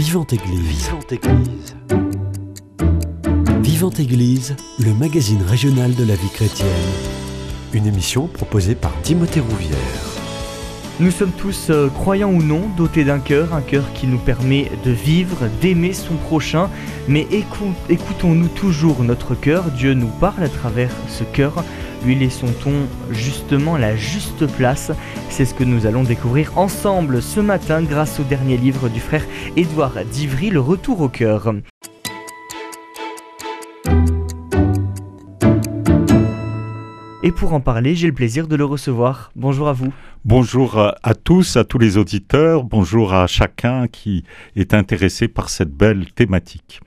Vivante Église. Vivante Église. Vivante Église, le magazine régional de la vie chrétienne. Une émission proposée par Timothée Rouvière. Nous sommes tous, euh, croyants ou non, dotés d'un cœur, un cœur qui nous permet de vivre, d'aimer son prochain. Mais écou- écoutons-nous toujours notre cœur Dieu nous parle à travers ce cœur. Lui laissons-on justement la juste place? C'est ce que nous allons découvrir ensemble ce matin grâce au dernier livre du frère Édouard d'Ivry, Le Retour au cœur. Et pour en parler, j'ai le plaisir de le recevoir. Bonjour à vous. Bonjour à tous, à tous les auditeurs, bonjour à chacun qui est intéressé par cette belle thématique.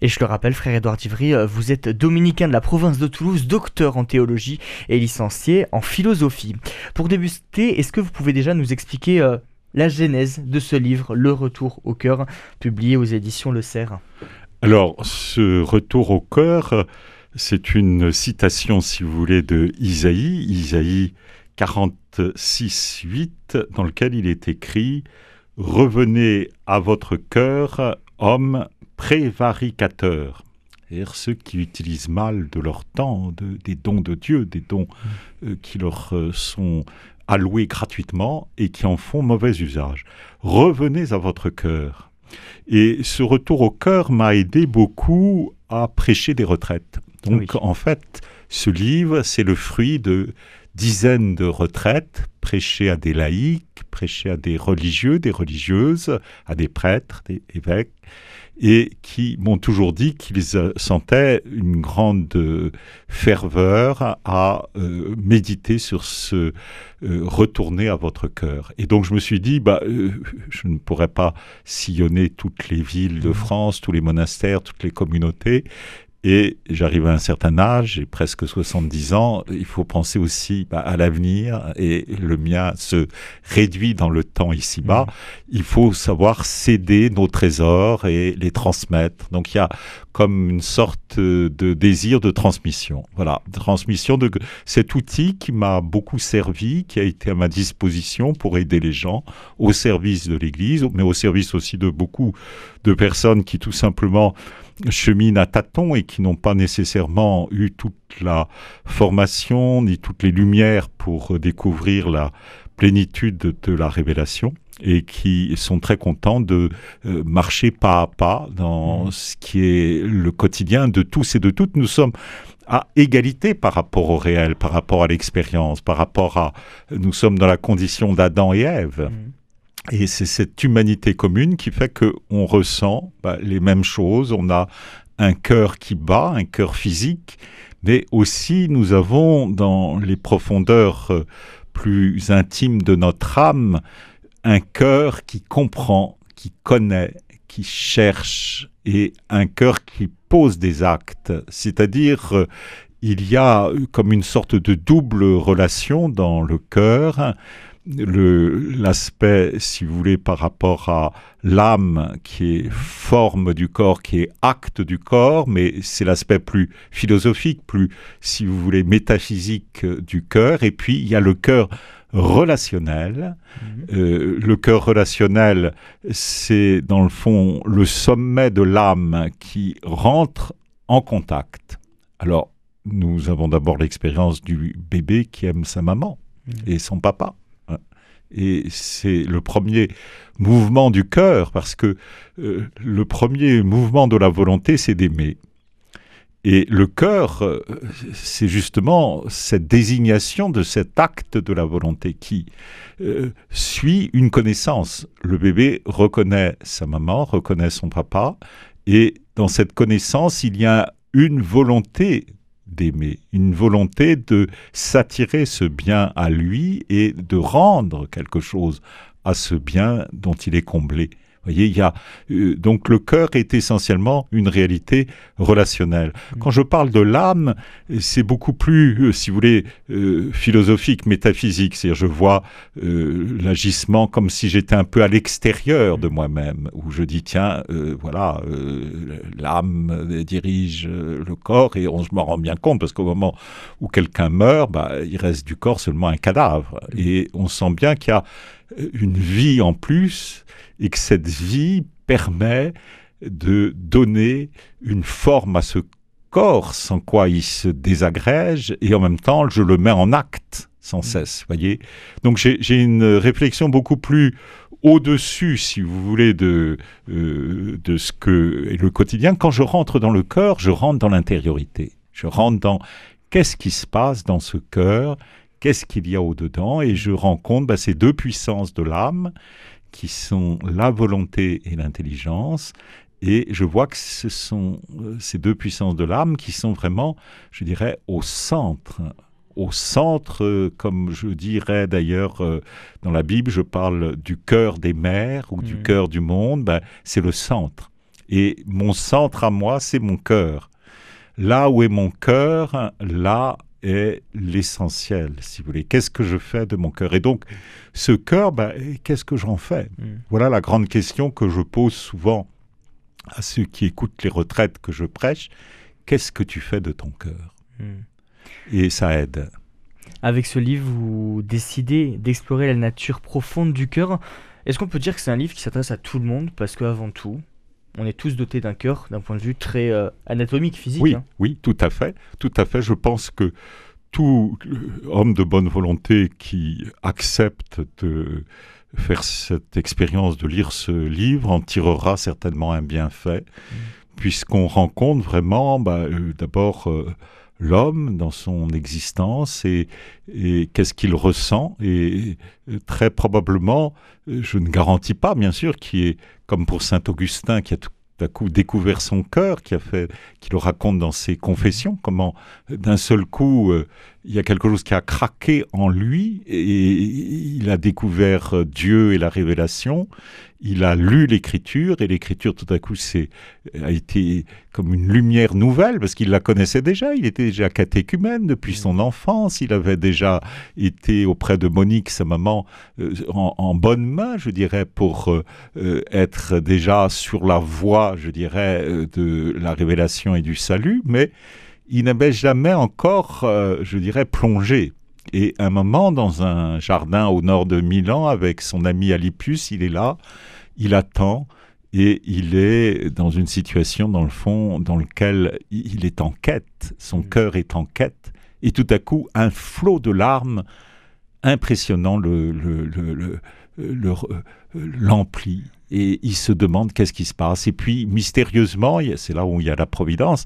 Et je le rappelle, frère Édouard Ivry, euh, vous êtes dominicain de la province de Toulouse, docteur en théologie et licencié en philosophie. Pour débuter, est-ce que vous pouvez déjà nous expliquer euh, la genèse de ce livre, Le Retour au cœur, publié aux éditions Le Cerf? Alors, ce retour au cœur, c'est une citation, si vous voulez, de Isaïe, Isaïe 46, 8, dans lequel il est écrit Revenez à votre cœur, hommes prévaricateurs. C'est-à-dire ceux qui utilisent mal de leur temps, de- des dons de Dieu, des dons euh, qui leur euh, sont alloués gratuitement et qui en font mauvais usage. Revenez à votre cœur. Et ce retour au cœur m'a aidé beaucoup à prêcher des retraites. Donc Oui. en fait, ce livre, c'est le fruit de dizaines de retraites prêchées à des laïcs, prêchées à des religieux, des religieuses, à des prêtres, des évêques, et qui m'ont toujours dit qu'ils euh, sentaient une grande euh, ferveur à euh, méditer sur ce euh, retourner à votre cœur. Et donc je me suis dit, bah, euh, je ne pourrais pas sillonner toutes les villes de France, tous les monastères, toutes les communautés. Et j'arrive à un certain âge, j'ai presque 70 ans, il faut penser aussi bah, à l'avenir, et le mien se réduit dans le temps ici-bas. Il faut savoir céder nos trésors et les transmettre. Donc il y a comme une sorte de désir de transmission. Voilà, transmission de cet outil qui m'a beaucoup servi, qui a été à ma disposition pour aider les gens au service de l'Église, mais au service aussi de beaucoup de personnes qui tout simplement cheminent à tâtons et qui n'ont pas nécessairement eu toute la formation ni toutes les lumières pour découvrir la plénitude de, la révélation et qui sont très contents de euh, marcher pas à pas dans Mhm. ce qui est le quotidien de tous et de toutes. Nous sommes à égalité par rapport au réel, par rapport à l'expérience, par rapport à... Nous sommes dans la condition d'Adam et Ève. Mhm. Et c'est cette humanité commune qui fait que on ressent bah, les mêmes choses. On a un cœur qui bat, un cœur physique, mais aussi nous avons dans les profondeurs euh, plus intimes de notre âme un cœur qui comprend, qui connaît, qui cherche et un cœur qui pose des actes. C'est-à-dire euh, il y a comme une sorte de double relation dans le cœur l'aspect, si vous voulez, par rapport à l'âme qui est forme du corps, qui est acte du corps, mais c'est l'aspect plus philosophique, plus, si vous voulez, métaphysique du cœur. Et puis, il y a le cœur relationnel. Euh, le cœur relationnel, c'est dans le fond le sommet de l'âme qui rentre en contact. Alors, nous avons d'abord l'expérience du bébé qui aime sa maman et son papa. Et c'est le premier mouvement du cœur, parce que euh, le premier mouvement de la volonté, c'est d'aimer. Et le cœur, euh, c'est justement cette désignation de cet acte de la volonté qui euh, suit une connaissance. Le bébé reconnaît sa maman, reconnaît son papa, et dans cette connaissance, il y a une volonté d'aimer, une volonté de s'attirer ce bien à lui et de rendre quelque chose à ce bien dont il est comblé. Voyez, il y a euh, donc le cœur est essentiellement une réalité relationnelle. Quand je parle de l'âme, c'est beaucoup plus, euh, si vous voulez, euh, philosophique, métaphysique. C'est-à-dire, je vois l'agissement comme si j'étais un peu à l'extérieur de moi-même, où je dis tiens, voilà, l'âme dirige le corps et on se m'en rend bien compte parce qu'au moment où quelqu'un meurt, bah, il reste du corps seulement un cadavre et on sent bien qu'il y a une vie en plus et que cette vie permet de donner une forme à ce corps sans quoi il se désagrège et en même temps je le mets en acte sans cesse, voyez. Donc j'ai une réflexion beaucoup plus au-dessus, si vous voulez, de, euh, de ce que est le quotidien. Quand je rentre dans le cœur, je rentre dans l'intériorité. Je rentre dans qu'est-ce qui se passe dans ce cœur, qu'est-ce qu'il y a au-dedans, et je rencontre bah, ces deux puissances de l'âme qui sont la volonté et l'intelligence. Et je vois que ce sont euh, ces deux puissances de l'âme qui sont vraiment, je dirais, au centre au centre, euh, comme je dirais d'ailleurs euh, dans la Bible, je parle du cœur des mers ou du mm. cœur du monde, ben, c'est le centre. Et mon centre à moi, c'est mon cœur. Là où est mon cœur, là est l'essentiel, si vous voulez. Qu'est-ce que je fais de mon cœur? Et donc, ce cœur, ben, qu'est-ce que j'en fais? Mm. Voilà la grande question que je pose souvent à ceux qui écoutent les retraites que je prêche. Qu'est-ce que tu fais de ton cœur? Mm et ça aide. Avec ce livre, vous décidez d'explorer la nature profonde du cœur. Est-ce qu'on peut dire que c'est un livre qui s'adresse à tout le monde? Parce qu'avant tout, on est tous dotés d'un cœur d'un point de vue très euh, anatomique, physique. Oui, hein. oui, tout à fait. Tout à fait. Je pense que tout homme de bonne volonté qui accepte de faire cette expérience de lire ce livre en tirera certainement un bienfait, mmh. puisqu'on rencontre vraiment, bah, euh, d'abord, euh, l'homme dans son existence et, qu'est-ce qu'il ressent. Et très probablement, je ne garantis pas, bien sûr, qui est comme pour saint Augustin qui a tout à coup découvert son cœur, qui a fait, qui le raconte dans ses confessions, comment d'un seul coup euh, il y a quelque chose qui a craqué en lui et il a découvert euh, Dieu et la révélation. Il a lu l'écriture et l'écriture tout à coup a été comme une lumière nouvelle parce qu'il la connaissait déjà. Il était déjà catéchumène depuis son mmh. enfance. Il avait déjà été auprès de Monique, sa maman, euh, en, bonne main, je dirais, pour euh, être déjà sur la voie, je dirais, de la révélation et du salut. Mais il n'avait jamais encore, euh, je dirais, plongé. Et un moment, dans un jardin au nord de Milan, avec son ami Alipius, il est là, il attend, et il est dans une situation, dans le fond, dans laquelle il est en quête, son mm. cœur est en quête, et tout à coup, un flot de larmes impressionnant le, le, le, le l'emplit et il se demande qu'est-ce qui se passe. Et puis, mystérieusement, c'est là où il y a la providence,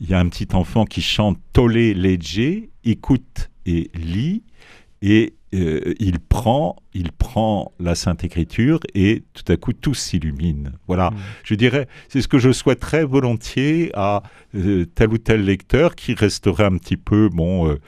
il y a un petit enfant qui chante Tolé Legge, écoute et lit, et euh, il prend, il prend la Sainte Écriture et tout à coup tout s'illumine. Voilà, mmh. je dirais, c'est ce que je souhaiterais volontiers à euh, tel ou tel lecteur qui resterait un petit peu, bon, euh,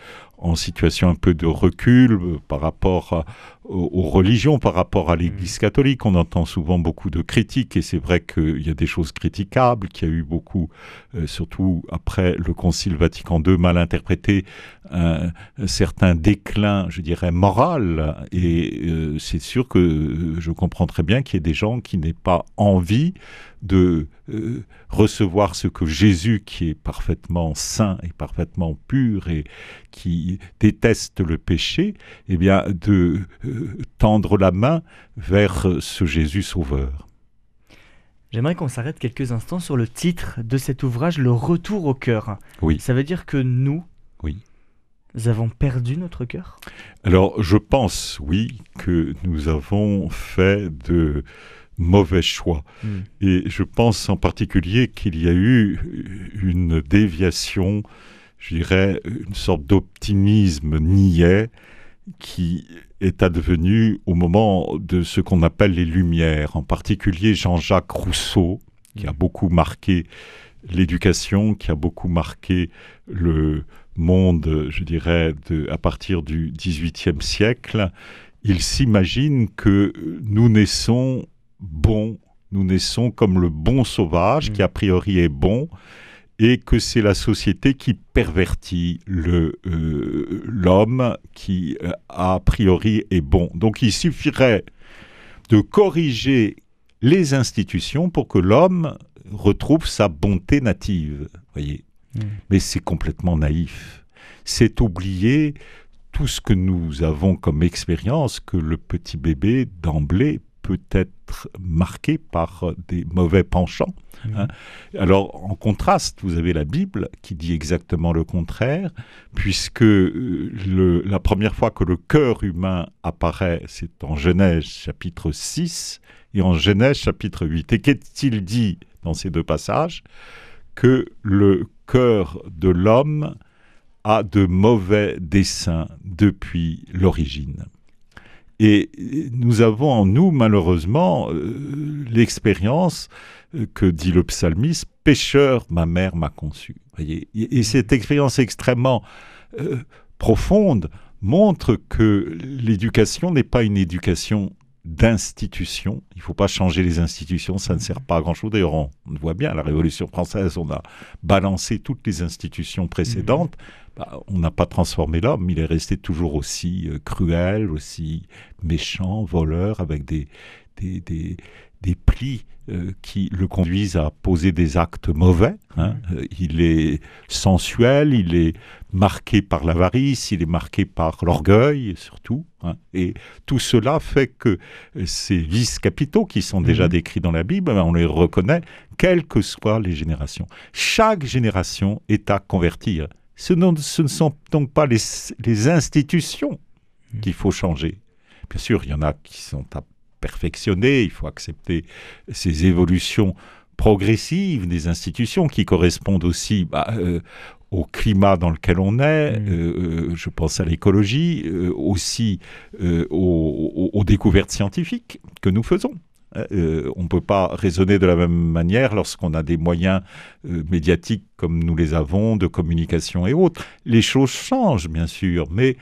en situation un peu de recul par rapport à, aux, religions par rapport à l'Église mm. catholique. On entend souvent beaucoup de critiques et c'est vrai qu'il y a des choses critiquables, qu'il y a eu beaucoup, euh, surtout après le Concile Vatican II, mal interprété, un, certain déclin, je dirais, moral. Et euh, c'est sûr que je comprends très bien qu'il y ait des gens qui n'aient pas envie de euh, recevoir ce que Jésus, qui est parfaitement saint et parfaitement pur et qui déteste le péché, eh bien, de tendre la main vers ce Jésus sauveur. J'aimerais qu'on s'arrête quelques instants sur le titre de cet ouvrage, Le Retour au cœur. Oui. Ça veut dire que nous, oui. nous avons perdu notre cœur? Alors, je pense, oui, que nous avons fait de mauvais choix. Hmm. Et je pense en particulier qu'il y a eu une déviation, je dirais, une sorte d'optimisme niais qui est advenu au moment de ce qu'on appelle les Lumières, en particulier Jean-Jacques Rousseau, qui a mm. beaucoup marqué l'éducation, qui a beaucoup marqué le monde, je dirais, de, à partir du XVIIIe siècle. Il s'imagine que nous naissons bons, nous naissons comme le bon sauvage, qui mm. a priori est bon, et que c'est la société qui pervertit le euh, l'homme qui euh, a priori est bon. Donc il suffirait de corriger les institutions pour que l'homme retrouve sa bonté native, voyez. Hmm. Mais c'est complètement naïf. C'est oublier tout ce que nous avons comme expérience que le petit bébé d'emblée peut être marqué par des mauvais penchants. Hein. Alors, en contraste, vous avez la Bible qui dit exactement le contraire, puisque le, la première fois que le cœur humain apparaît, c'est en Genèse chapitre 6 et en Genèse chapitre 8. Et qu'est-il dit dans ces deux passages? Que le cœur de l'homme a de mauvais desseins depuis l'origine. Et nous avons en nous, malheureusement, euh, l'expérience euh, que dit le psalmiste, pécheur, ma mère m'a conçu. Voyez et, cette expérience extrêmement euh, profonde montre que l'éducation n'est pas une éducation d'institutions. Il ne faut pas changer les institutions, ça ne sert pas à grand-chose. D'ailleurs, on, voit bien, la Révolution française, on a balancé toutes les institutions précédentes. Bah, on n'a pas transformé l'homme, il est resté toujours aussi euh, cruel, aussi méchant, voleur, avec des, des, des, des plis euh, qui le conduisent à poser des actes mauvais. Hein. Euh, il est sensuel, il est marqué par l'avarice, il est marqué par l'orgueil surtout. Hein. Et tout cela fait que ces vices capitaux qui sont déjà mhm. décrits dans la Bible, ben, on les reconnaît, quelles que soient les générations. Chaque génération est à convertir. Ce, ne sont donc pas les, les institutions mhm. qu'il faut changer. Bien sûr, il y en a qui sont à perfectionner, il faut accepter ces évolutions progressives des institutions qui correspondent aussi bah, euh, au climat dans lequel on est, mmh. euh, euh, je pense à l'écologie, aussi aux, aux, découvertes scientifiques que nous faisons. on ne peut pas raisonner de la même manière lorsqu'on a des moyens médiatiques comme nous les avons, de communication et autres. Les choses changent, bien sûr, mais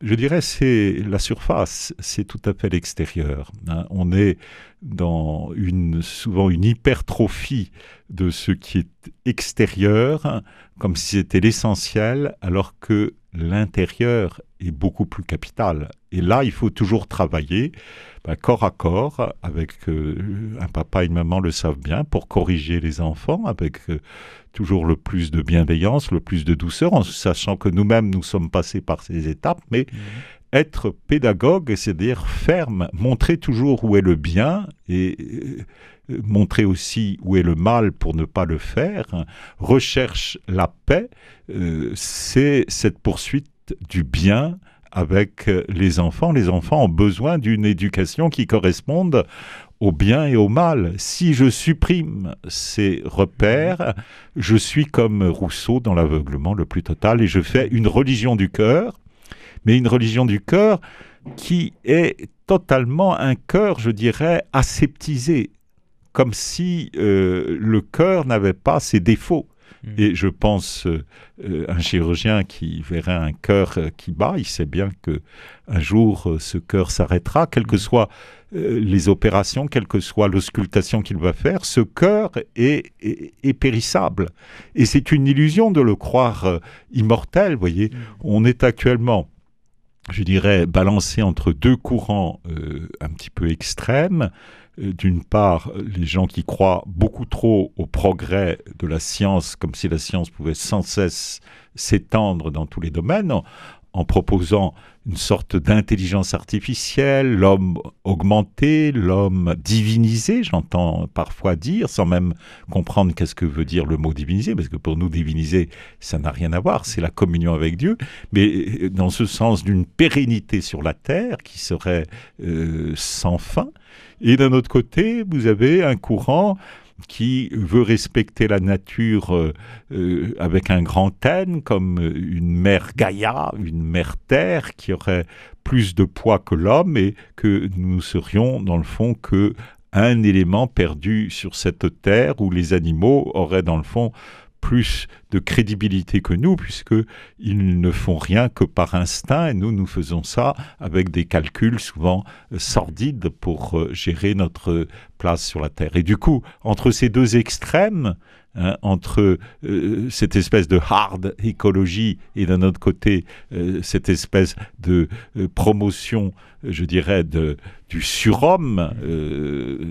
je dirais c'est la surface, c'est tout à fait l'extérieur. Hein. On est dans une souvent une hypertrophie de ce qui est extérieur, comme si c'était l'essentiel, alors que l'intérieur est beaucoup plus capital. Et là, il faut toujours travailler ben, corps à corps avec euh, un papa et une maman le savent bien pour corriger les enfants avec euh, toujours le plus de bienveillance, le plus de douceur, en sachant que nous-mêmes nous sommes passés par ces étapes, mais mmh. Être pédagogue, c'est-à-dire ferme, montrer toujours où est le bien et euh, montrer aussi où est le mal pour ne pas le faire, recherche la paix, c'est cette poursuite du bien avec les enfants. Les enfants ont besoin d'une éducation qui corresponde au bien et au mal. Si je supprime ces repères, je suis comme Rousseau dans l'aveuglement le plus total et je fais une religion du cœur, mais une religion du cœur qui est totalement un cœur, je dirais, aseptisé, comme si euh, le cœur n'avait pas ses défauts. Mm. Et je pense, euh, euh, un chirurgien qui verrait un cœur euh, qui bat, il sait bien que un jour ce cœur s'arrêtera, quelles que mm. soient les opérations, quelle que soit l'auscultation qu'il va faire, ce cœur est, est, périssable. Et c'est une illusion de le croire immortel, vous voyez. Mm. On est actuellement je dirais, balancé entre deux courants un petit peu extrêmes. Euh, d'une part, les gens qui croient beaucoup trop au progrès de la science, comme si la science pouvait sans cesse s'étendre dans tous les domaines, en, proposant une sorte d'intelligence artificielle, l'homme augmenté, l'homme divinisé, j'entends parfois dire, sans même comprendre qu'est-ce que veut dire le mot divinisé, parce que pour nous, diviniser, ça n'a rien à voir, c'est la communion avec Dieu, mais euh, dans ce sens d'une pérennité sur la terre qui serait euh, sans fin, et d'un autre côté, vous avez un courant qui veut respecter la nature euh, euh, avec un grand N, comme une mère Gaïa, une mère Terre, qui aurait plus de poids que l'homme et que nous serions, dans le fond, que un élément perdu sur cette terre où les animaux auraient, dans le fond, plus de crédibilité que nous, puisqu'ils ne font rien que par instinct, et nous, nous faisons ça avec des calculs souvent euh, sordides pour euh, gérer notre place sur la Terre. Et du coup, entre ces deux extrêmes, Hein, entre euh, cette espèce de hard écologie et d'un autre côté cette espèce de promotion, je dirais, de, du surhomme,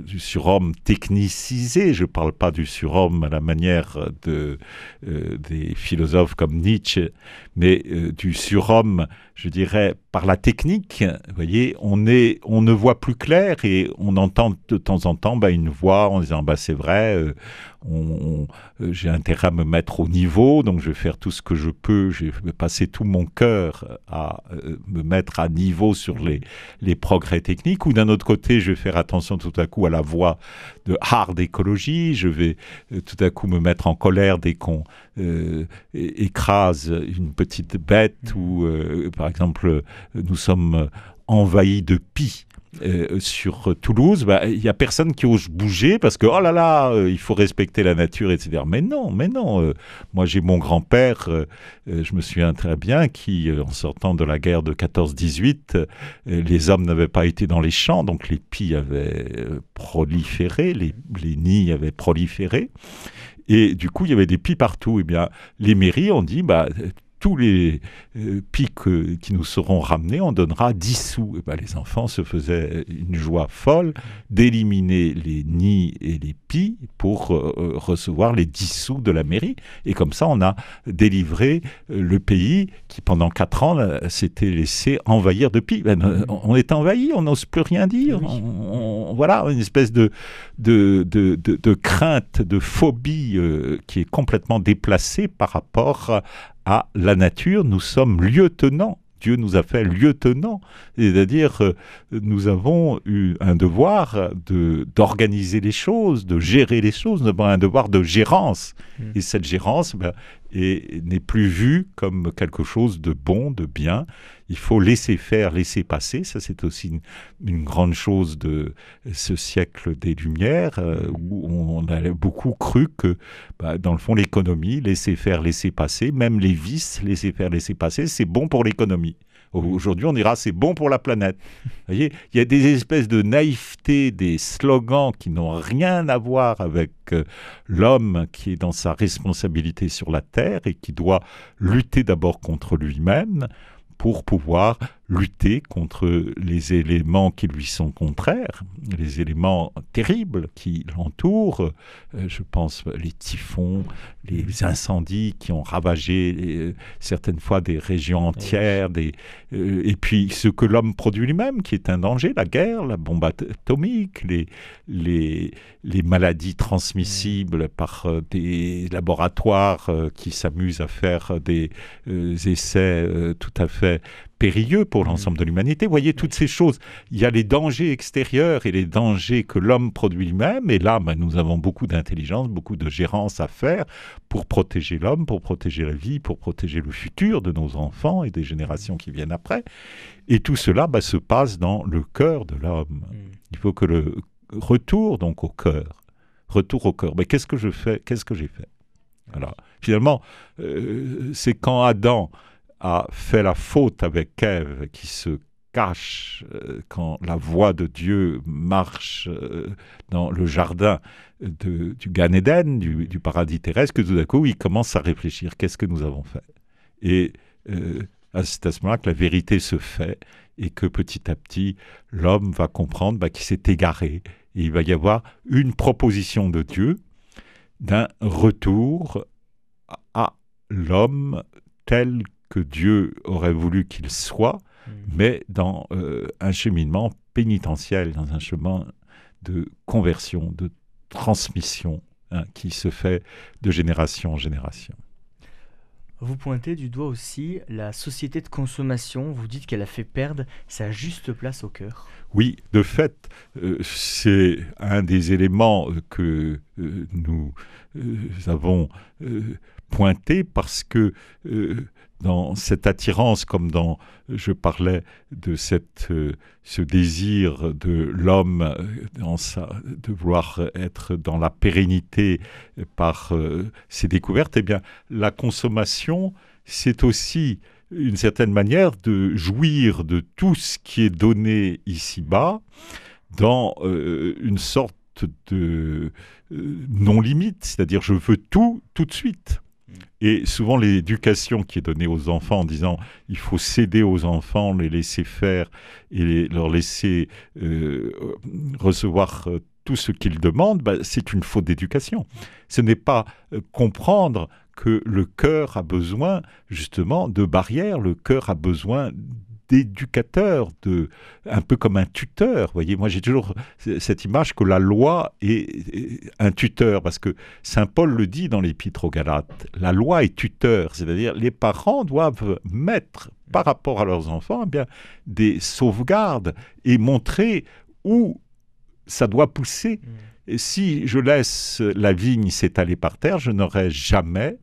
du surhomme technicisé. Je ne parle pas du surhomme à la manière de, des philosophes comme Nietzsche, mais du surhomme, je dirais, par la technique, vous voyez, on, est, on ne voit plus clair et on entend de temps en temps bah, une voix en disant bah, c'est vrai, euh, euh, j'ai intérêt à me mettre au niveau, donc je vais faire tout ce que je peux, je vais passer tout mon cœur à euh, me mettre à niveau sur les, les progrès techniques, d'un autre côté, je vais faire attention tout à coup à la voix de hard écologie, je vais tout à coup me mettre en colère dès qu'on écrase une petite bête, ou par exemple nous sommes envahis de pis. Euh, sur Toulouse, bah, il n'y a personne qui ose bouger parce que oh là là, euh, il faut respecter la nature, etc. Mais non, mais non. Euh, moi, j'ai mon grand-père, je me souviens très bien, qui, en sortant de la guerre de 14-18, les hommes n'avaient pas été dans les champs, donc les pis avaient proliféré, les, nids avaient proliféré. Et du coup, il y avait des pis partout. Et eh bien, les mairies ont dit, bah, tous les euh, pics euh, qui nous seront ramenés, on donnera 10 sous. Et ben, les enfants se faisaient une joie folle d'éliminer les nids et les pies pour euh, recevoir les 10 sous de la mairie. Et comme ça, on a délivré le pays qui, pendant 4 ans, s'était laissé envahir de pies. Ben, on est envahi, on n'ose plus rien dire. voilà, une espèce de, de, de, de crainte, de phobie qui est complètement déplacée par rapport à la nature, nous sommes lieutenants. Dieu nous a fait lieutenants, c'est-à-dire euh, nous avons eu un devoir de d'organiser les choses, de gérer les choses, nous avons un devoir de gérance. Mmh. Et cette gérance, ben, et n'est plus vu comme quelque chose de bon, de bien. Il faut laisser faire, laisser passer. Ça, c'est aussi une, grande chose de ce siècle des Lumières, euh, où on a beaucoup cru que, bah, dans le fond, l'économie, laisser faire, laisser passer, même les vices, laisser faire, laisser passer, c'est bon pour l'économie. Aujourd'hui, on dira c'est bon pour la planète. Vous voyez, il y a des espèces de naïveté, des slogans qui n'ont rien à voir avec euh, l'homme qui est dans sa responsabilité sur la Terre et qui doit lutter d'abord contre lui-même pour pouvoir lutter contre les éléments qui lui sont contraires, les éléments terribles qui l'entourent. Euh, je pense les typhons, les incendies qui ont ravagé euh, certaines fois des régions entières, des, euh, et puis ce que l'homme produit lui-même, qui est un danger, la guerre, la bombe atomique, les, les, les maladies transmissibles par des laboratoires qui s'amusent à faire des essais tout à fait périlleux pour l'ensemble de l'humanité. Vous voyez, toutes ces choses, il y a les dangers extérieurs et les dangers que l'homme produit lui-même. Et là, ben, nous avons beaucoup d'intelligence, beaucoup de gérance à faire pour protéger l'homme, pour protéger la vie, pour protéger le futur de nos enfants et des générations qui viennent après. Et tout cela ben, se passe dans le cœur de l'homme. Mm. Il faut que le retour donc au cœur, retour au cœur. Mais qu'est-ce que je fais? Qu'est-ce que j'ai fait? Alors, finalement, euh, c'est quand Adam a fait la faute avec Ève qui se cache euh, quand la voix de Dieu marche euh, dans le jardin du Gan Eden, du, paradis terrestre, que tout d'un coup, il commence à réfléchir, qu'est-ce que nous avons fait? Et euh, c'est à ce moment-là que la vérité se fait et que petit à petit, l'homme va comprendre bah, qu'il s'est égaré. Et il va y avoir une proposition de Dieu d'un retour à l'homme tel que Dieu aurait voulu qu'il soit, mm. mais dans euh, un cheminement pénitentiel, dans un chemin de conversion, de transmission hein, qui se fait de génération en génération. Vous pointez du doigt aussi la société de consommation. Vous dites qu'elle a fait perdre sa juste place au cœur. Oui, de fait, euh, c'est un des éléments que euh, nous avons pointé parce que dans cette attirance, comme dans, je parlais de cette, euh, ce désir de l'homme euh, de vouloir être dans la pérennité par euh, ses découvertes, eh bien, la consommation, c'est aussi une certaine manière de jouir de tout ce qui est donné ici-bas dans une sorte de non-limite, c'est-à-dire je veux tout tout de suite. Et souvent, l'éducation qui est donnée aux enfants en disant il faut céder aux enfants, les laisser faire et leur laisser euh, recevoir euh, tout ce qu'ils demandent, bah, c'est une faute d'éducation. Ce n'est pas euh, comprendre que le cœur a besoin justement de barrières, le cœur a besoin d'éducateur, de, un peu comme un tuteur. Voyez, moi j'ai toujours cette image que la loi est, un tuteur, parce que Saint Paul le dit dans l'Épître aux Galates. La loi est tuteur, c'est-à-dire les parents doivent mettre par rapport à leurs enfants eh bien des sauvegardes et montrer où ça doit pousser. Mm. Et si je laisse la vigne s'étaler par terre, je n'aurai jamais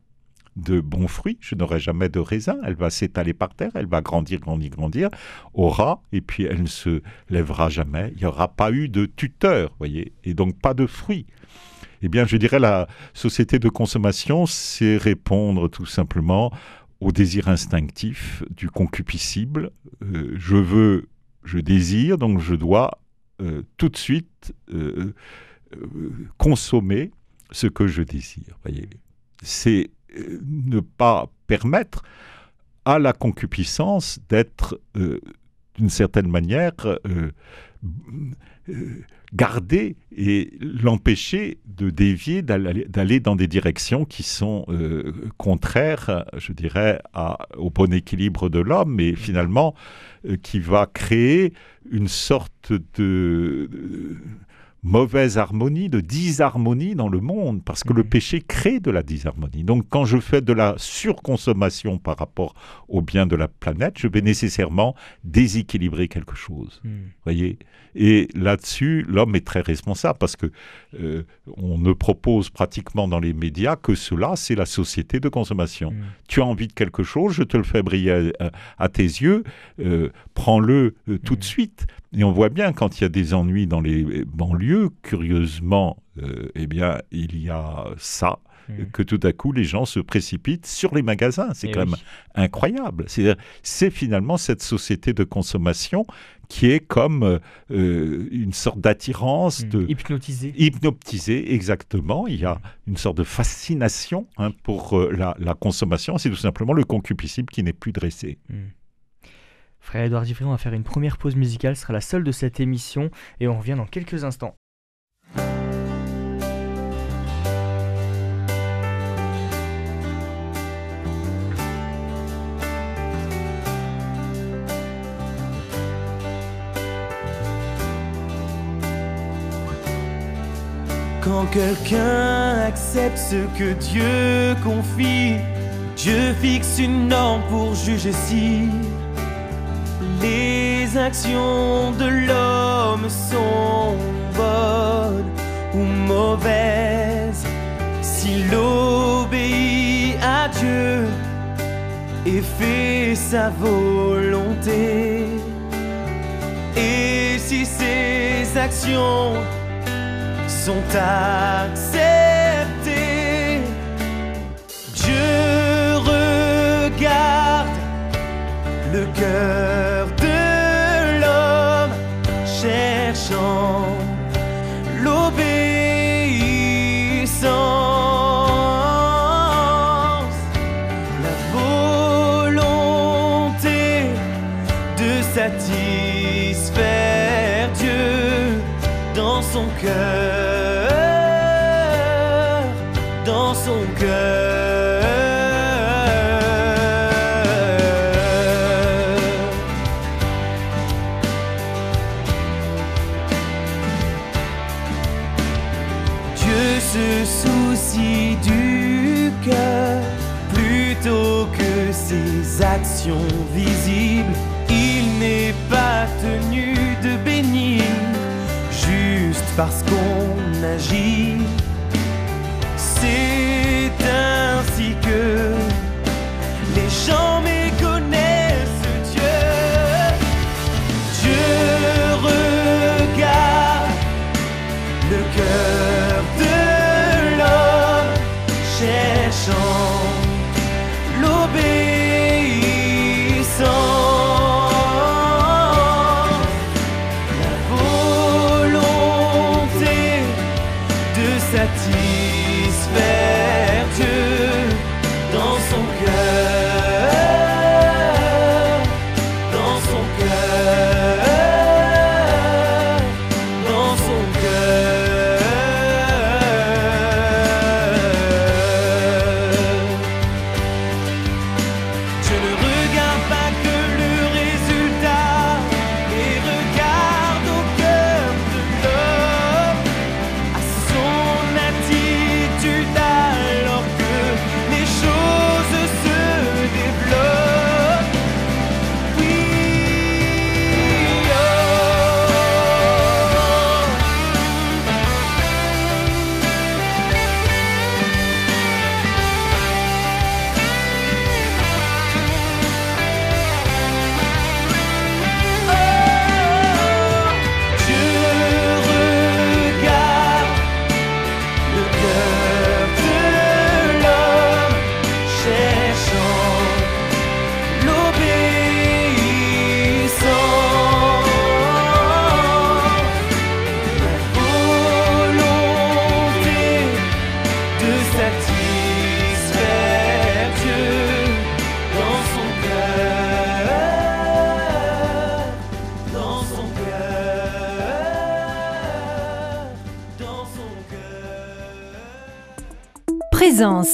de bons fruits, je n'aurai jamais de raisin, elle va s'étaler par terre, elle va grandir, grandir, grandir, aura, et puis elle ne se lèvera jamais, il n'y aura pas eu de tuteur, voyez, et donc pas de fruits. Eh bien, je dirais la société de consommation, c'est répondre tout simplement au désir instinctif du concupiscible. Euh, je veux, je désire, donc je dois euh, tout de suite euh, consommer ce que je désire. Voyez, c'est ne pas permettre à la concupiscence d'être euh, d'une certaine manière euh, euh, gardée et l'empêcher de dévier, d'aller dans des directions qui sont contraires, je dirais, au bon équilibre de l'homme, et finalement qui va créer une sorte de mauvaise harmonie, de disharmonie dans le monde, parce que le mmh. péché crée de la disharmonie. Donc quand je fais de la surconsommation par rapport au bien de la planète, je vais nécessairement déséquilibrer quelque chose. Mmh. Voyez? Et là-dessus, l'homme est très responsable, parce que euh, on ne propose pratiquement dans les médias que cela, c'est la société de consommation. Mmh. Tu as envie de quelque chose, je te le fais briller à, tes yeux, euh, prends-le euh, tout de suite. Et on voit bien quand il y a des ennuis dans les banlieues, curieusement, euh, eh bien, il y a ça, hmm. que tout à coup les gens se précipitent sur les magasins. C'est eh quand même incroyable. C'est finalement cette société de consommation qui est comme euh, une sorte d'attirance, hmm. de hypnotisé. Hypnotisé, exactement. Il y a une sorte de fascination hein, pour euh, la, consommation. C'est tout simplement le concupiscible qui n'est plus dressé. Hmm. Frère Edouard Diffrion va faire une première pause musicale, ce sera la seule de cette émission, et on revient dans quelques instants. Quand quelqu'un accepte ce que Dieu confie, Dieu fixe une norme pour juger si les actions de l'homme sont bonnes ou mauvaises. S'il obéit à Dieu et fait sa volonté, et si ses actions sont acceptées, Dieu regarde le cœur dans parce qu'on agit.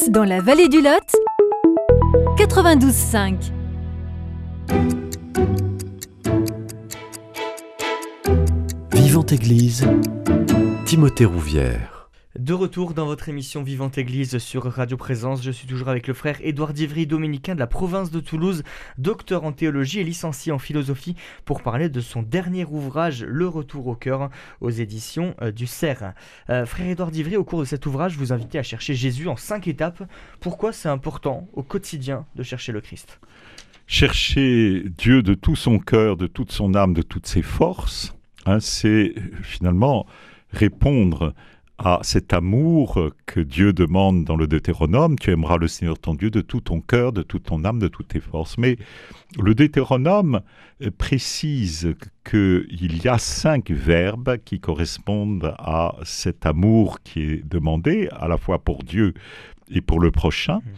Dans la vallée du Lot 92.5 Vivante Église, Timothée Rouvière. De retour dans votre émission Vivante Église sur Radio Présence, je suis toujours avec le frère Édouard Divry, dominicain de la province de Toulouse, docteur en théologie et licencié en philosophie, pour parler de son dernier ouvrage, Le Retour au cœur, aux éditions euh, du CERF. Euh, frère Édouard Divry, au cours de cet ouvrage, vous invitez à chercher Jésus en cinq étapes. Pourquoi c'est important au quotidien de chercher le Christ? Chercher Dieu de tout son cœur, de toute son âme, de toutes ses forces, hein, c'est finalement répondre à cet amour que Dieu demande dans le Deutéronome, tu aimeras le Seigneur ton Dieu de tout ton cœur, de toute ton âme, de toutes tes forces. Mais le Deutéronome euh, précise qu'il y a cinq verbes qui correspondent à cet amour qui est demandé, à la fois pour Dieu et pour le prochain. Mmh.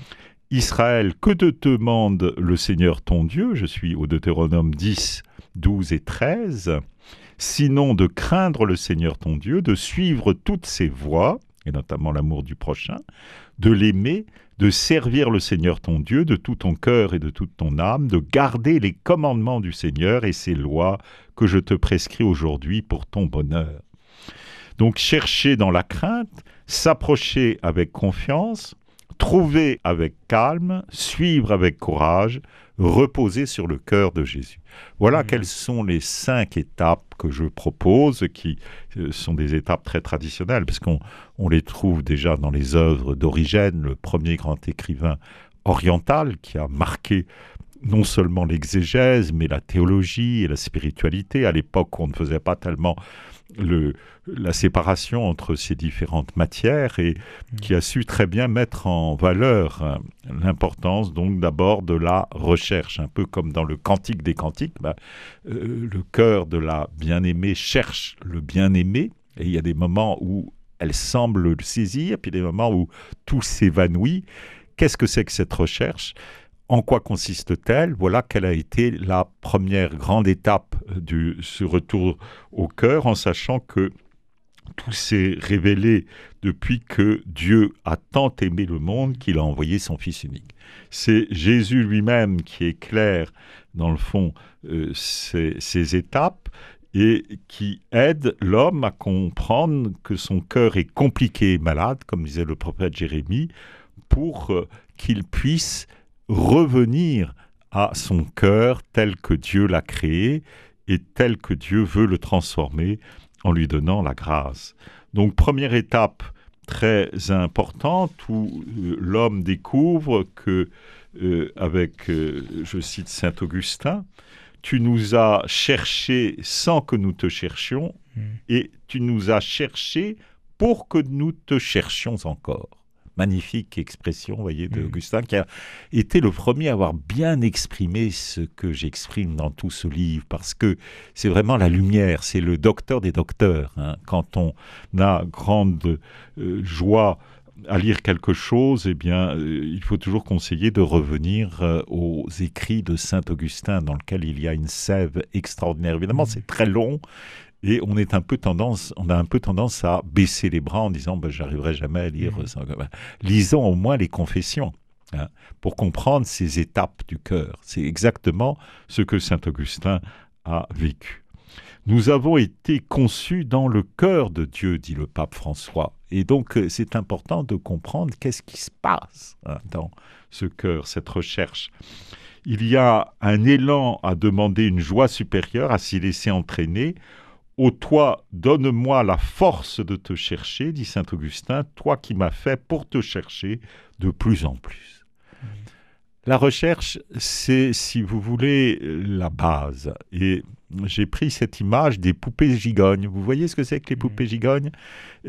Israël, que te demande le Seigneur ton Dieu? Je suis au Deutéronome 10, 12 et 13 sinon de craindre le Seigneur ton Dieu, de suivre toutes ses voies, et notamment l'amour du prochain, de l'aimer, de servir le Seigneur ton Dieu de tout ton cœur et de toute ton âme, de garder les commandements du Seigneur et ses lois que je te prescris aujourd'hui pour ton bonheur. Donc chercher dans la crainte, s'approcher avec confiance, trouver avec calme, suivre avec courage, reposer sur le cœur de Jésus. Voilà mmh. quelles sont les cinq étapes que je propose, qui euh, sont des étapes très traditionnelles, parce qu'on on les trouve déjà dans les œuvres d'Origène, le premier grand écrivain oriental qui a marqué non seulement l'exégèse, mais la théologie et la spiritualité. À l'époque, on ne faisait pas tellement le, la séparation entre ces différentes matières et mm. qui a su très bien mettre en valeur hein, l'importance donc d'abord de la recherche, un peu comme dans le Cantique des Cantiques. Bah, euh, le cœur de la bien-aimée cherche le bien-aimé et il y a des moments où elle semble le saisir, puis des moments où tout s'évanouit. Qu'est-ce que c'est que cette recherche? En quoi consiste-t-elle? Voilà quelle a été la première grande étape de ce retour au cœur, en sachant que tout s'est révélé depuis que Dieu a tant aimé le monde qu'il a envoyé son Fils unique. C'est Jésus lui-même qui éclaire, dans le fond, euh, ces, ces étapes et qui aide l'homme à comprendre que son cœur est compliqué et malade, comme disait le prophète Jérémie, pour euh, qu'il puisse revenir à son cœur tel que Dieu l'a créé et tel que Dieu veut le transformer en lui donnant la grâce. Donc première étape très importante où euh, l'homme découvre que, euh, avec, euh, je cite Saint Augustin, tu nous as cherchés sans que nous te cherchions mmh. et tu nous as cherchés pour que nous te cherchions encore magnifique expression, voyez, d'Augustin, mm. qui a été le premier à avoir bien exprimé ce que j'exprime dans tout ce livre, parce que c'est vraiment la lumière, c'est le docteur des docteurs. Hein. Quand on a grande euh, joie à lire quelque chose, eh bien, euh, il faut toujours conseiller de revenir euh, aux écrits de Saint Augustin, dans lequel il y a une sève extraordinaire. Évidemment, mm. c'est très long, et on, est un peu tendance, on a un peu tendance à baisser les bras en disant ben, j'arriverai jamais à lire mmh. ça. Lisons au moins les confessions. Hein, pour comprendre ces étapes du cœur. C'est exactement ce que saint Augustin a vécu. Nous avons été conçus dans le cœur de Dieu, dit le pape François. Et donc euh, c'est important de comprendre qu'est-ce qui se passe hein, dans ce cœur, cette recherche. Il y a un élan à demander une joie supérieure, à s'y laisser entraîner, Ô toi, donne-moi la force de te chercher, dit saint Augustin, toi qui m'as fait pour te chercher de plus en plus. La recherche, c'est, si vous voulez, la base. Et j'ai pris cette image des poupées gigognes. Vous voyez ce que c'est que les mmh. poupées gigognes?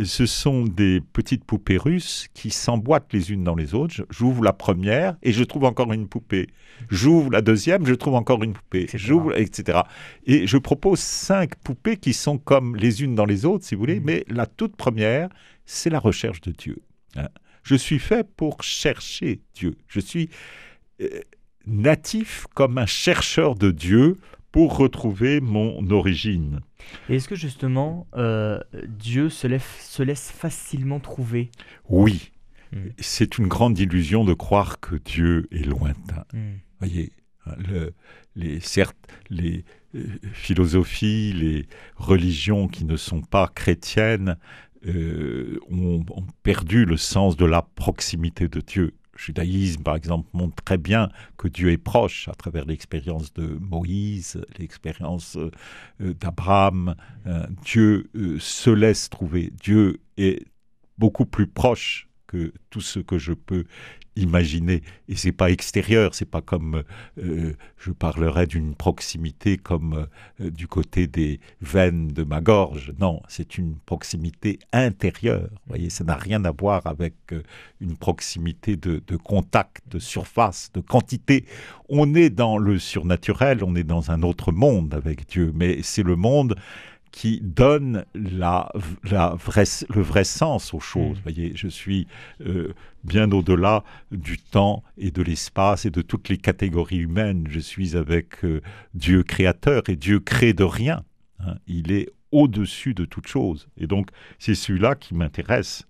Ce sont des petites poupées russes qui s'emboîtent les unes dans les autres. J'ouvre la première et je trouve encore une poupée. J'ouvre la deuxième, je trouve encore une poupée. J'ouvre, etc. Et je propose cinq poupées qui sont comme les unes dans les autres, si vous voulez. Mmh. Mais la toute première, c'est la recherche de Dieu. Hein. Je suis fait pour chercher Dieu. Je suis natif comme un chercheur de Dieu pour retrouver mon origine. Et est-ce que justement euh, Dieu se laisse, se laisse facilement trouver? Oui. Mm. c'est une grande illusion de croire que Dieu est lointain. Mm. Voyez, hein, le- les, certes, les euh, philosophies, les religions qui ne sont pas chrétiennes euh, ont, ont perdu le sens de la proximité de Dieu. Judaïsme, par exemple, montre très bien que Dieu est proche à travers l'expérience de Moïse, l'expérience euh, euh, d'Abraham. Euh, Dieu se laisse trouver. Dieu est beaucoup plus proche que tout ce que je peux imaginer. Et c'est pas extérieur, c'est pas comme euh, je parlerais d'une proximité comme euh, du côté des veines de ma gorge. Non, c'est une proximité intérieure. Vous voyez, ça n'a rien à voir avec euh, une proximité de, de contact, de surface, de quantité. On est dans le surnaturel, on est dans un autre monde avec Dieu, mais c'est le monde qui donne la, la vraie, le vrai sens aux choses. Mm. Voyez, je suis euh, bien au-delà du temps et de l'espace et de toutes les catégories humaines. Je suis avec euh, Dieu créateur et Dieu crée de rien. hein. Il est au-dessus de toute chose. Et donc, c'est celui-là qui m'intéresse.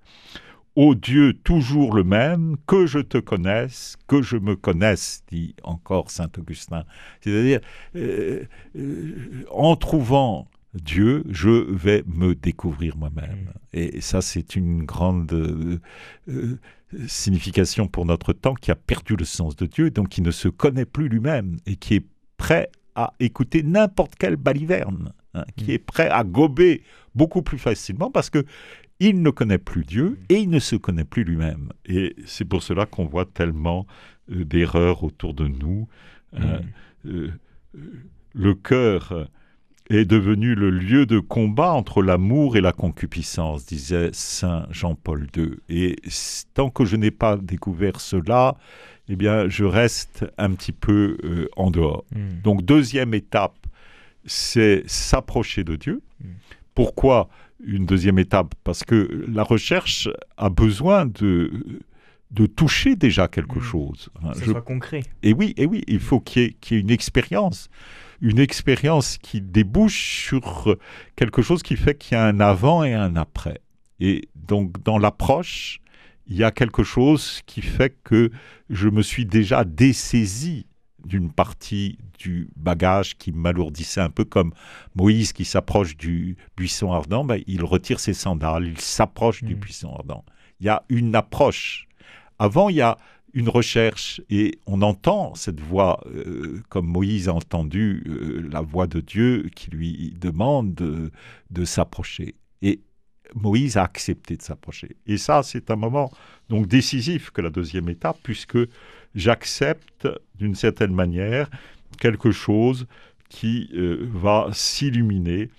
Ô Dieu toujours le même, que je te connaisse, que je me connaisse, dit encore saint Augustin. C'est-à-dire, euh, euh, en trouvant Dieu, je vais me découvrir moi-même. Et ça, c'est une grande euh, euh, signification pour notre temps qui a perdu le sens de Dieu, donc qui ne se connaît plus lui-même et qui est prêt à écouter n'importe quelle baliverne, hein, qui Mm. est prêt à gober beaucoup plus facilement parce que il ne connaît plus Dieu et il ne se connaît plus lui-même. Et c'est pour cela qu'on voit tellement euh, d'erreurs autour de nous. Mm. euh, le cœur est devenu le lieu de combat entre l'amour et la concupiscence, disait Saint Jean-Paul II. Et tant que je n'ai pas découvert cela, eh bien, je reste un petit peu euh, en dehors. Mm. Donc, deuxième étape, c'est s'approcher de Dieu. Mm. Pourquoi une deuxième étape? Parce que la recherche a besoin de, de toucher déjà quelque Mm. chose. hein. Que ça Je soit concret. et oui, et oui, il faut qu'il y, ait- qu'il y ait une expérience, une expérience qui débouche sur quelque chose qui fait qu'il y a un avant et un après. Et donc dans l'approche, il y a quelque chose qui fait que je me suis déjà dessaisi d'une partie du bagage qui m'alourdissait un peu comme Moïse qui s'approche du buisson ardent, ben, il retire ses sandales, il s'approche du Mm. buisson ardent. Il y a une approche. Avant, il y a une recherche et on entend cette voix, euh, comme Moïse a entendu euh, la voix de Dieu qui lui demande de, s'approcher. Et Moïse a accepté de s'approcher. Et ça, c'est un moment donc décisif que la deuxième étape, puisque j'accepte d'une certaine manière quelque chose qui euh, va s'illuminer.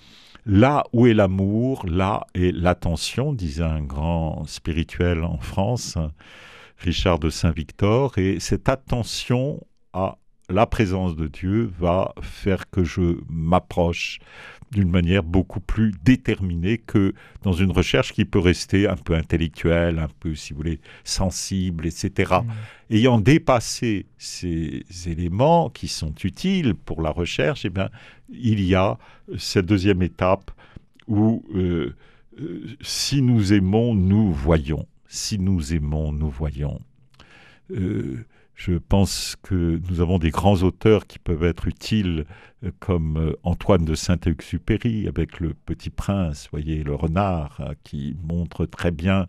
Là où est l'amour, là est l'attention, disait un grand spirituel en France, Richard de Saint-Victor, et cette attention à la présence de Dieu va faire que je m'approche d'une manière beaucoup plus déterminée que dans une recherche qui peut rester un peu intellectuelle, un peu, si vous voulez, sensible, etc. Mm. Ayant dépassé ces éléments qui sont utiles pour la recherche, eh bien, il y a cette deuxième étape où euh, euh, si nous aimons, nous voyons. Si nous aimons, nous voyons. Euh, je pense que nous avons des grands auteurs qui peuvent être utiles, euh, comme euh, Antoine de Saint-Exupéry avec Le Petit Prince, voyez, le renard, hein, qui montre très bien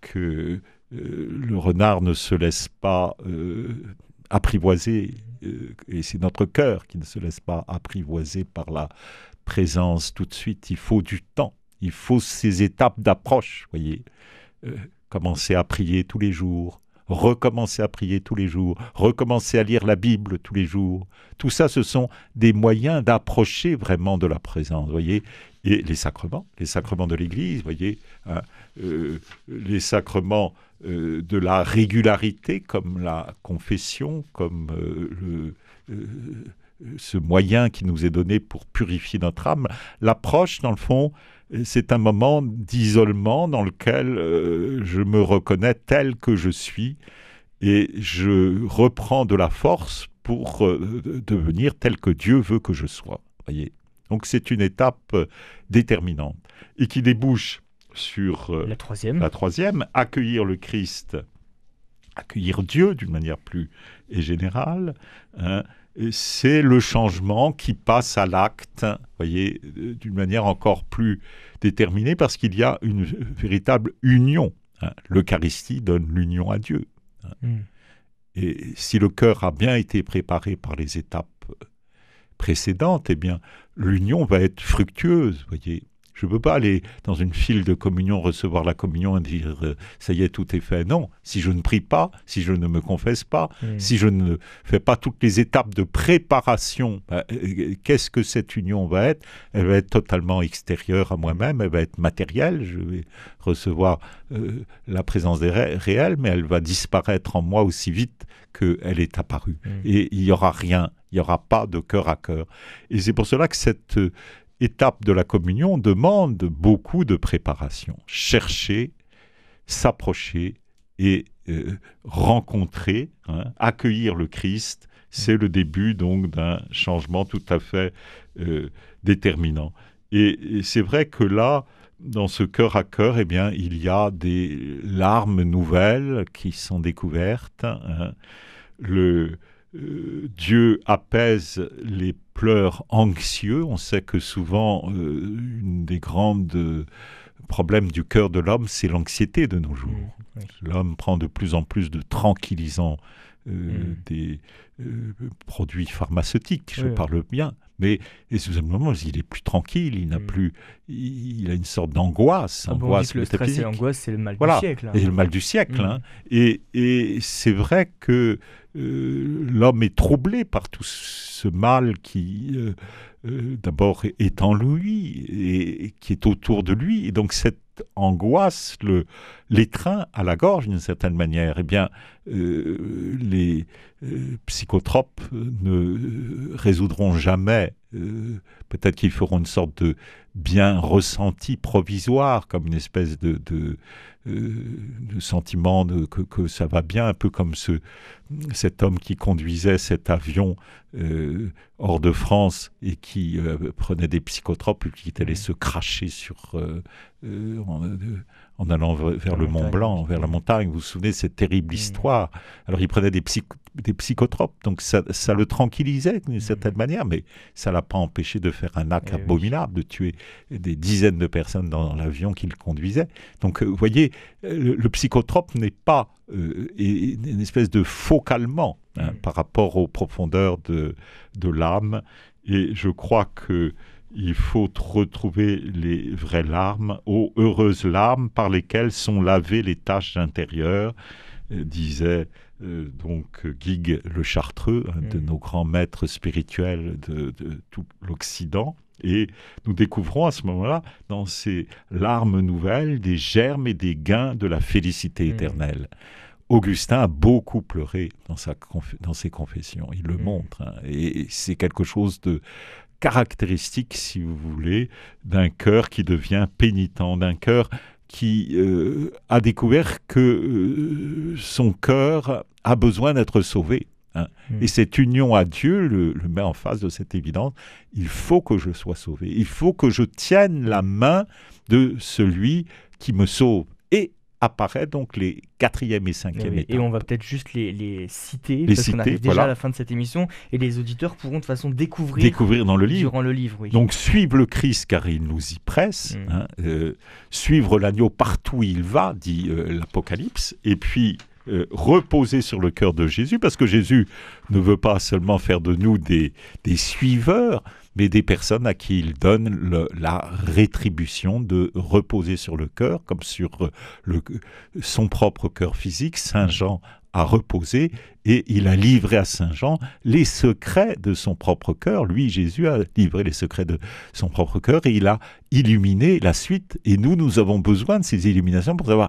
que le renard ne se laisse pas apprivoiser, et c'est notre cœur qui ne se laisse pas apprivoiser par la présence tout de suite. Il faut du temps, il faut ces étapes d'approche, voyez. Euh, commencer à prier tous les jours, recommencer à prier tous les jours, recommencer à lire la Bible tous les jours. Tout ça, ce sont des moyens d'approcher vraiment de la présence, voyez. Et les sacrements, les sacrements de l'Église, voyez, hein, euh, les sacrements euh, de la régularité, comme la confession, comme le, ce moyen qui nous est donné pour purifier notre âme. L'approche, dans le fond, c'est un moment d'isolement dans lequel euh, je me reconnais tel que je suis et je reprends de la force pour euh, devenir tel que Dieu veut que je sois. Voyez. Donc c'est une étape euh, déterminante et qui débouche sur euh, La troisième. la troisième, accueillir le Christ, accueillir Dieu d'une manière plus générale, hein, c'est le changement qui passe à l'acte, voyez, d'une manière encore plus déterminée, parce qu'il y a une véritable union. hein. L'Eucharistie donne l'union à Dieu. Mm. Et si le cœur a bien été préparé par les étapes précédentes, eh bien, l'union va être fructueuse, voyez. Je ne peux pas aller dans une file de communion, recevoir la communion et dire euh, ça y est, tout est fait. Non, si je ne prie pas, si je ne me confesse pas, Mm. si je ne fais pas toutes les étapes de préparation, bah, euh, qu'est-ce que cette union va être? Elle va être totalement extérieure à moi-même, elle va être matérielle, je vais recevoir euh, la présence des ré- réelle, mais elle va disparaître en moi aussi vite qu'elle est apparue. Mm. Et il n'y aura rien, il n'y aura pas de cœur à cœur. Et c'est pour cela que cette étape de la communion demande beaucoup de préparation. Chercher, s'approcher et euh, rencontrer, hein, accueillir le Christ, c'est le début donc d'un changement tout à fait euh, déterminant. Et, c'est vrai que là, dans ce cœur à cœur, eh bien, il y a des larmes nouvelles qui sont découvertes. hein. Le euh, Dieu apaise les pleurs anxieux. On sait que souvent, euh, une des grandes euh, problèmes du cœur de l'homme, c'est l'anxiété de nos jours. Mm, oui. L'homme prend de plus en plus de tranquillisants, euh, Mm. des euh, produits pharmaceutiques, je Oui, parle bien. Mais et simplement, il est plus tranquille, il n'a Mm. plus, il, il a une sorte d'angoisse, Ah bon, angoisse le stress et l'angoisse, c'est le mal Voilà. du siècle. hein. Et le mal du siècle. Mm. hein. Et, et c'est vrai que euh, l'homme est troublé par tout ce mal qui, euh, d'abord, est en lui et, et qui est autour de lui. Et donc, cette angoisse le, l'étreint à la gorge d'une certaine manière. Eh bien, euh, les euh, psychotropes euh, ne résoudront jamais. peut-être qu'ils feront une sorte de bien ressenti provisoire, comme une espèce de, sentiment que, que ça va bien, un peu comme ce, cet homme qui conduisait cet avion euh, hors de France et qui euh, prenait des psychotropes et qui allait Mhm. se cracher sur, euh, en, en allant vers le Mont Blanc, vers la montagne. Vous vous souvenez de cette terrible histoire? Alors il prenait des, psych- des psychotropes, donc ça, ça le tranquillisait d'une certaine manière, mais ça l'a pas empêché de faire un acte. Eh oui. abominable, de tuer des dizaines de personnes dans l'avion qu'il conduisait. Donc, vous voyez, le, le psychotrope n'est pas euh, une espèce de faux calmant hein, Mm. par rapport aux profondeurs de, de l'âme. Et je crois que il faut retrouver les vraies larmes, aux heureuses larmes par lesquelles sont lavées les taches intérieures, euh, disait euh, donc Guigues le Chartreux, un de Mm. nos grands maîtres spirituels de, de tout l'Occident. Et nous découvrons à ce moment-là, dans ces larmes nouvelles, des germes et des gains de la félicité Mm. éternelle. Augustin a beaucoup pleuré dans, sa dans ses confessions, il le Mm. montre, hein, et c'est quelque chose de caractéristique, si vous voulez, d'un cœur qui devient pénitent, d'un cœur qui euh, a découvert que euh, son cœur a besoin d'être sauvé. Hein. Mm. Et cette union à Dieu le, le met en face de cette évidence. Il faut que je sois sauvé. Il faut que je tienne la main de celui qui me sauve. Et apparaît donc les quatrième et cinquième oui, étapes. et on va peut-être juste les, les citer, Les parce qu'on arrive déjà voilà. à la fin de cette émission, et les auditeurs pourront de façon découvrir, Découvrir dans le livre. durant le livre. Oui. Donc suivre le Christ car il nous y presse, Mm. hein, euh, suivre l'agneau partout où il va, dit euh, l'Apocalypse, et puis euh, reposer sur le cœur de Jésus, parce que Jésus ne veut pas seulement faire de nous des, des suiveurs, mais des personnes à qui il donne la rétribution de reposer sur le cœur, comme sur euh, le, son propre cœur physique. Saint Jean a reposé et il a livré à Saint Jean les secrets de son propre cœur. Lui, Jésus, a livré les secrets de son propre cœur et il a illuminé la suite. Et nous, nous avons besoin de ces illuminations pour savoir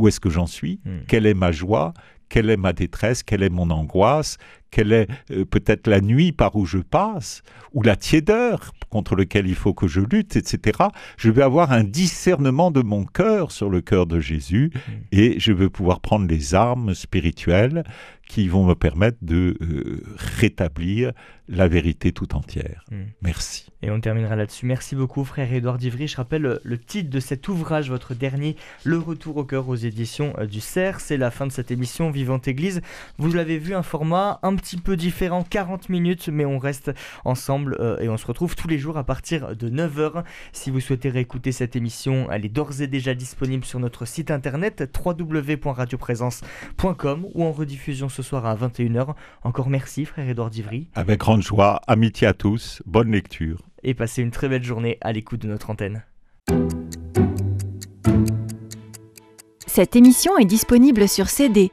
où est-ce que j'en suis, Mm. quelle est ma joie, quelle est ma détresse, quelle est mon angoisse, quelle est euh, peut-être la nuit par où je passe, ou la tiédeur contre lequel il faut que je lutte, etc. Je vais avoir un discernement de mon cœur sur le cœur de Jésus Mm. et je vais pouvoir prendre les armes spirituelles qui vont me permettre de euh, rétablir la vérité tout entière. Mm. Merci. Et on terminera là-dessus. Merci beaucoup, frère Édouard Divry. Je rappelle euh, le titre de cet ouvrage, votre dernier, Le Retour au cœur aux éditions euh, du CERF. C'est la fin de cette émission Vivante Église. Vous l'avez vu, un format un petit peu différent, 40 minutes, mais on reste ensemble euh, et on se retrouve tous les jours à partir de 9h. Si vous souhaitez réécouter cette émission, elle est d'ores et déjà disponible sur notre site internet www.radioprésence.com ou en rediffusion ce soir à 21h. Encore merci, frère Édouard Divry. Avec grande joie, amitié à tous, bonne lecture. et passez une très belle journée à l'écoute de notre antenne. Cette émission est disponible sur CD.